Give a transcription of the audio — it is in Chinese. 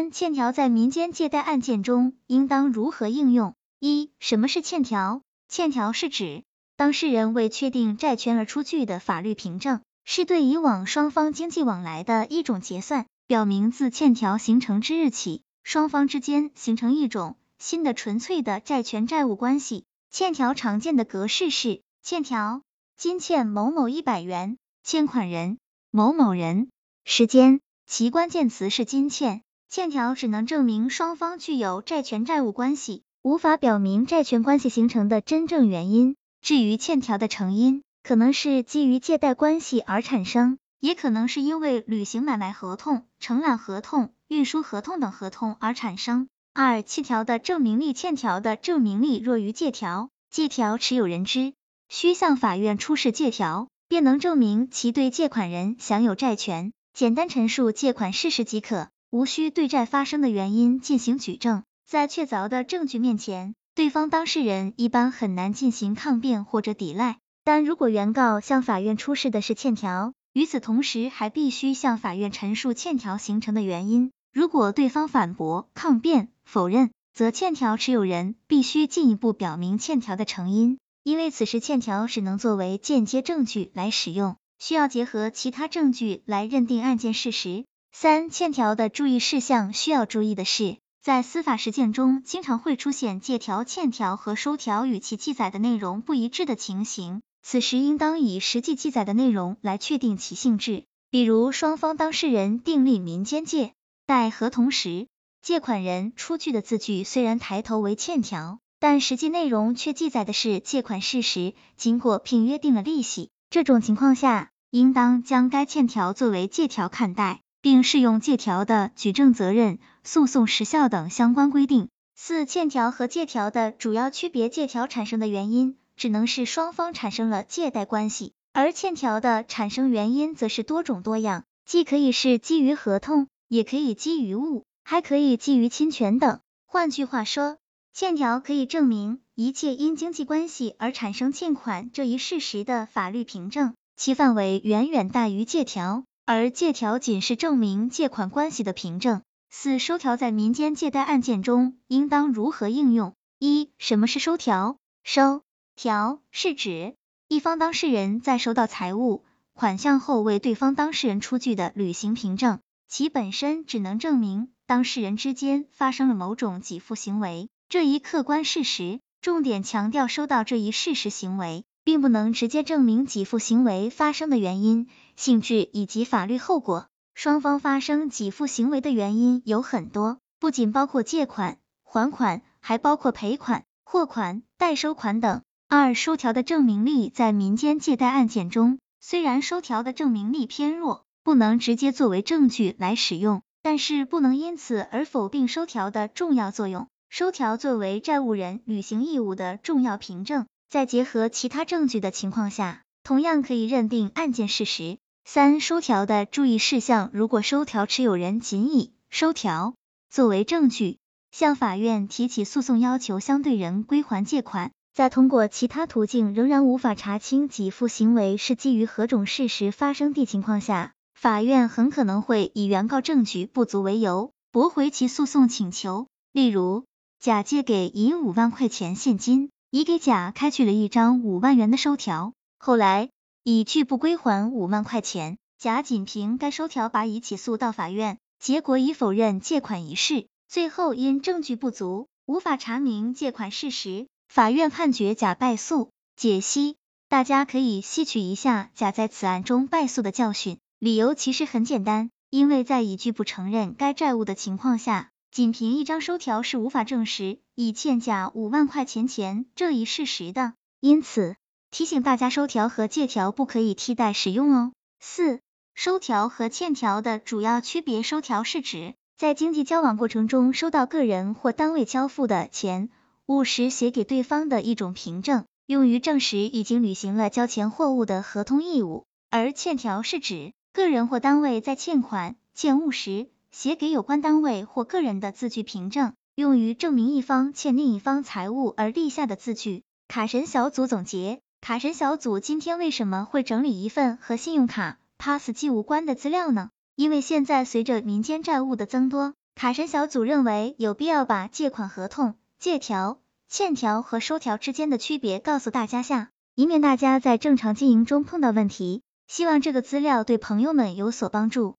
三、欠条在民间借贷案件中应当如何应用？一、什么是欠条？欠条是指当事人为确定债权而出具的法律凭证，是对以往双方经济往来的一种结算，表明自欠条形成之日起，双方之间形成一种新的纯粹的债权债务关系。欠条常见的格式是：欠条，今欠某某一百元，欠款人某某人，时间，其关键词是今欠。欠条只能证明双方具有债权债务关系。无法表明债权关系形成的真正原因。至于欠条的成因，可能是基于借贷关系而产生，也可能是因为履行买卖合同、承揽合同、运输合同等合同而产生。二、欠条的证明力，欠条的证明力弱于借条，借条持有人之，需向法院出示借条，便能证明其对借款人享有债权。简单陈述借款事实即可，无需对债发生的原因进行举证。在确凿的证据面前，对方当事人一般很难进行抗辩或者抵赖。但如果原告向法院出示的是欠条，与此同时还必须向法院陈述欠条形成的原因。如果对方反驳、抗辩、否认，则欠条持有人必须进一步表明欠条的成因，因为此时欠条只能作为间接证据来使用，需要结合其他证据来认定案件事实。三、欠条的注意事项，需要注意的是。在司法实践中，经常会出现借条、欠条和收条与其记载的内容不一致的情形，此时应当以实际记载的内容来确定其性质。比如，双方当事人订立民间借贷合同时，借款人出具的字据虽然抬头为欠条，但实际内容却记载的是借款事实，经过并约定了利息。这种情况下，应当将该欠条作为借条看待。并适用借条的举证责任、诉讼时效等相关规定。四、欠条和借条的主要区别：借条产生的原因只能是双方产生了借贷关系，而欠条的产生原因则是多种多样，既可以是基于合同，也可以基于物，还可以基于侵权等。换句话说，欠条可以证明一切因经济关系而产生欠款这一事实的法律凭证，其范围远远大于借条。而借条仅是证明借款关系的凭证。四、收条在民间借贷案件中应当如何应用？一、什么是收条？收条是指一方当事人在收到财物款项后，为对方当事人出具的履行凭证，其本身只能证明当事人之间发生了某种给付行为这一客观事实。重点强调收到这一事实行为。并不能直接证明给付行为发生的原因、性质以及法律后果。双方发生给付行为的原因有很多，不仅包括借款、还款，还包括赔款、货款、代收款等。二、收条的证明力在民间借贷案件中，虽然收条的证明力偏弱，不能直接作为证据来使用，但是不能因此而否定收条的重要作用。收条作为债务人履行义务的重要凭证。在结合其他证据的情况下，同样可以认定案件事实。三、收条的注意事项：如果收条持有人仅以收条作为证据，向法院提起诉讼要求相对人归还借款，在通过其他途径仍然无法查清给付行为是基于何种事实发生的情况下，法院很可能会以原告证据不足为由，驳回其诉讼请求。例如，甲借给乙五万块钱现金。乙给甲开具了一张五万元的收条，后来乙拒不归还五万块钱，甲仅凭该收条把乙起诉到法院，结果乙否认借款一事，最后因证据不足，无法查明借款事实，法院判决甲败诉。解析：大家可以吸取一下甲在此案中败诉的教训，理由其实很简单，因为在乙拒不承认该债务的情况下。仅凭一张收条是无法证实乙欠甲五万块钱钱这一事实的，因此提醒大家收条和借条不可以替代使用哦。四、收条和欠条的主要区别：收条是指在经济交往过程中收到个人或单位交付的钱物时写给对方的一种凭证，用于证实已经履行了交钱货物的合同义务；而欠条是指个人或单位在欠款、欠物时。写给有关单位或个人的字据凭证，用于证明一方欠另一方财物而立下的字据。卡神小组总结：卡神小组今天为什么会整理一份和信用卡、Pass 机无关的资料呢？因为现在随着民间债务的增多，卡神小组认为有必要把借款合同、借条、欠条和收条之间的区别告诉大家下，以免大家在正常经营中碰到问题。希望这个资料对朋友们有所帮助。